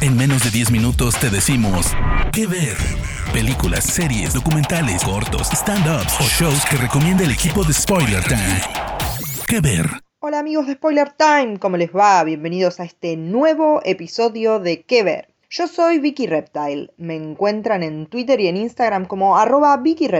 En menos de 10 minutos te decimos qué ver. Películas, series, documentales, cortos, stand-ups o shows que recomienda el equipo de Spoiler Time. ¿Qué ver? Hola amigos de Spoiler Time, ¿cómo les va? Bienvenidos a este nuevo episodio de ¿Qué ver? Yo soy Vicky Reptile, me encuentran en Twitter y en Instagram como arroba Vicky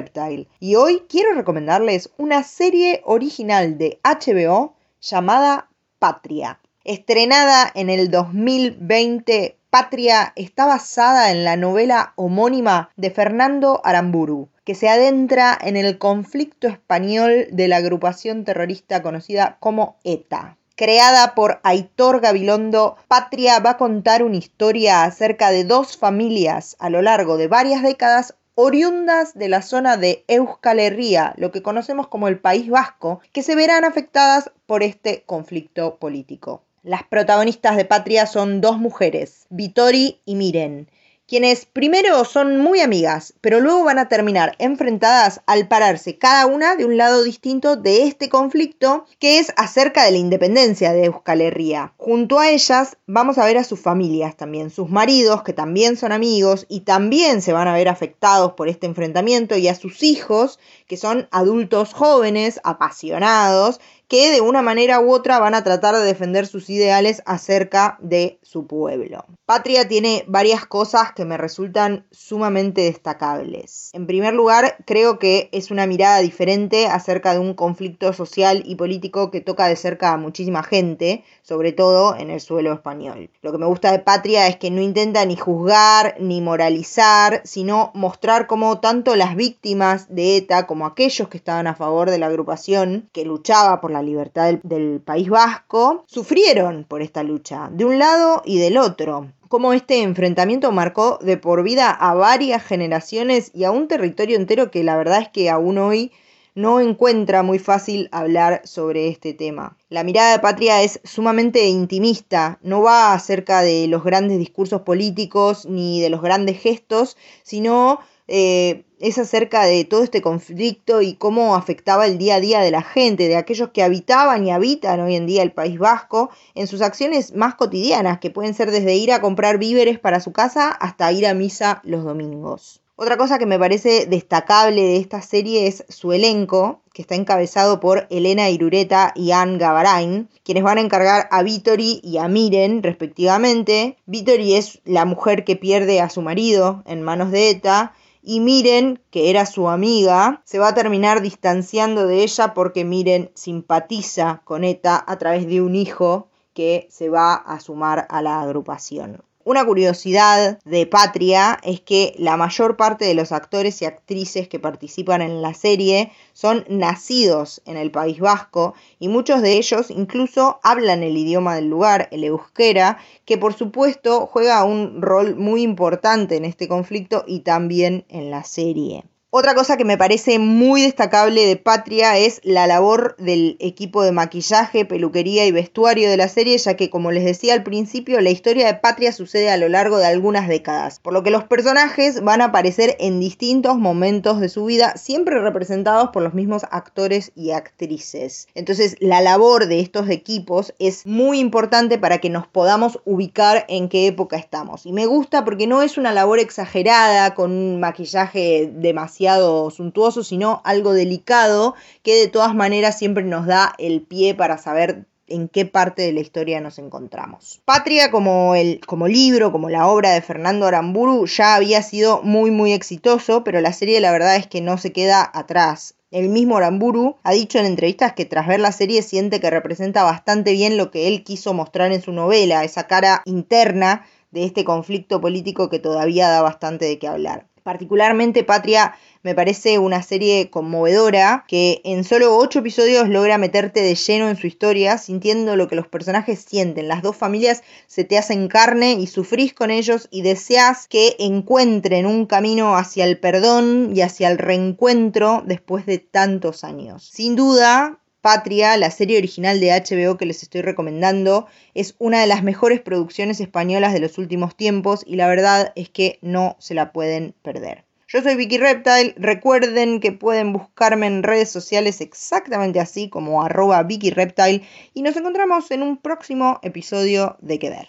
y hoy quiero recomendarles una serie original de HBO llamada Patria. Estrenada en el 2020, Patria está basada en la novela homónima de Fernando Aramburu, que se adentra en el conflicto español de la agrupación terrorista conocida como ETA. Creada por Aitor Gabilondo, Patria va a contar una historia acerca de dos familias a lo largo de varias décadas oriundas de la zona de Euskal Herria, lo que conocemos como el País Vasco, que se verán afectadas por este conflicto político. Las protagonistas de Patria son dos mujeres, Vitori y Miren, quienes primero son muy amigas, pero luego van a terminar enfrentadas al pararse cada una de un lado distinto de este conflicto que es acerca de la independencia de Euskal Herria. Junto a ellas vamos a ver a sus familias también, sus maridos que también son amigos y también se van a ver afectados por este enfrentamiento y a sus hijos que son adultos jóvenes, apasionados que de una manera u otra van a tratar de defender sus ideales acerca de su pueblo. Patria tiene varias cosas que me resultan sumamente destacables. En primer lugar, creo que es una mirada diferente acerca de un conflicto social y político que toca de cerca a muchísima gente, sobre todo en el suelo español. Lo que me gusta de Patria es que no intenta ni juzgar ni moralizar, sino mostrar cómo tanto las víctimas de ETA como aquellos que estaban a favor de la agrupación que luchaba por la libertad del, País Vasco, sufrieron por esta lucha, de un lado y del otro cómo este enfrentamiento marcó de por vida a varias generaciones y a un territorio entero que la verdad es que aún hoy no encuentra muy fácil hablar sobre este tema. La mirada de patria es sumamente intimista, no va acerca de los grandes discursos políticos ni de los grandes gestos, sino eh, es acerca de todo este conflicto y cómo afectaba el día a día de la gente, de aquellos que habitaban y habitan hoy en día el País Vasco, en sus acciones más cotidianas, que pueden ser desde ir a comprar víveres para su casa hasta ir a misa los domingos. Otra cosa que me parece destacable de esta serie es su elenco, que está encabezado por Elena Irureta y Anne Gavarain, quienes van a encargar a Vittori y a Miren, respectivamente. Vittori es la mujer que pierde a su marido en manos de ETA y Miren, que era su amiga, se va a terminar distanciando de ella porque Miren simpatiza con ETA a través de un hijo que se va a sumar a la agrupación. Una curiosidad de Patria es que la mayor parte de los actores y actrices que participan en la serie son nacidos en el País Vasco y muchos de ellos incluso hablan el idioma del lugar, el euskera, que por supuesto juega un rol muy importante en este conflicto y también en la serie. Otra cosa que me parece muy destacable de Patria es la labor del equipo de maquillaje, peluquería y vestuario de la serie, ya que como les decía al principio, la historia de Patria sucede a lo largo de algunas décadas, por lo que los personajes van a aparecer en distintos momentos de su vida, siempre representados por los mismos actores y actrices. Entonces, la labor de estos equipos es muy importante para que nos podamos ubicar en qué época estamos. Y me gusta porque no es una labor exagerada con un maquillaje demasiado suntuoso, sino algo delicado que de todas maneras siempre nos da el pie para saber en qué parte de la historia nos encontramos. Patria como, el, como libro, como la obra de Fernando Aramburu, ya había sido muy muy exitoso, pero la serie la verdad es que no se queda atrás. El mismo Aramburu ha dicho en entrevistas que tras ver la serie siente que representa bastante bien lo que él quiso mostrar en su novela, esa cara interna de este conflicto político que todavía da bastante de qué hablar. Particularmente Patria me parece una serie conmovedora que en solo ocho episodios logra meterte de lleno en su historia, sintiendo lo que los personajes sienten. Las dos familias se te hacen carne y sufrís con ellos y deseas que encuentren un camino hacia el perdón y hacia el reencuentro después de tantos años. Sin duda, Patria, la serie original de HBO que les estoy recomendando, es una de las mejores producciones españolas de los últimos tiempos y la verdad es que no se la pueden perder. Yo soy Vicky Reptile, recuerden que pueden buscarme en redes sociales exactamente así como arroba Vicky Reptile y nos encontramos en un próximo episodio de Que Ver.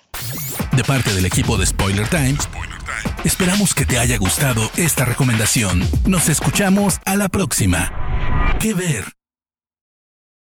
De parte del equipo de Spoiler Time, esperamos que te haya gustado esta recomendación. Nos escuchamos a la próxima. ¿Qué ver?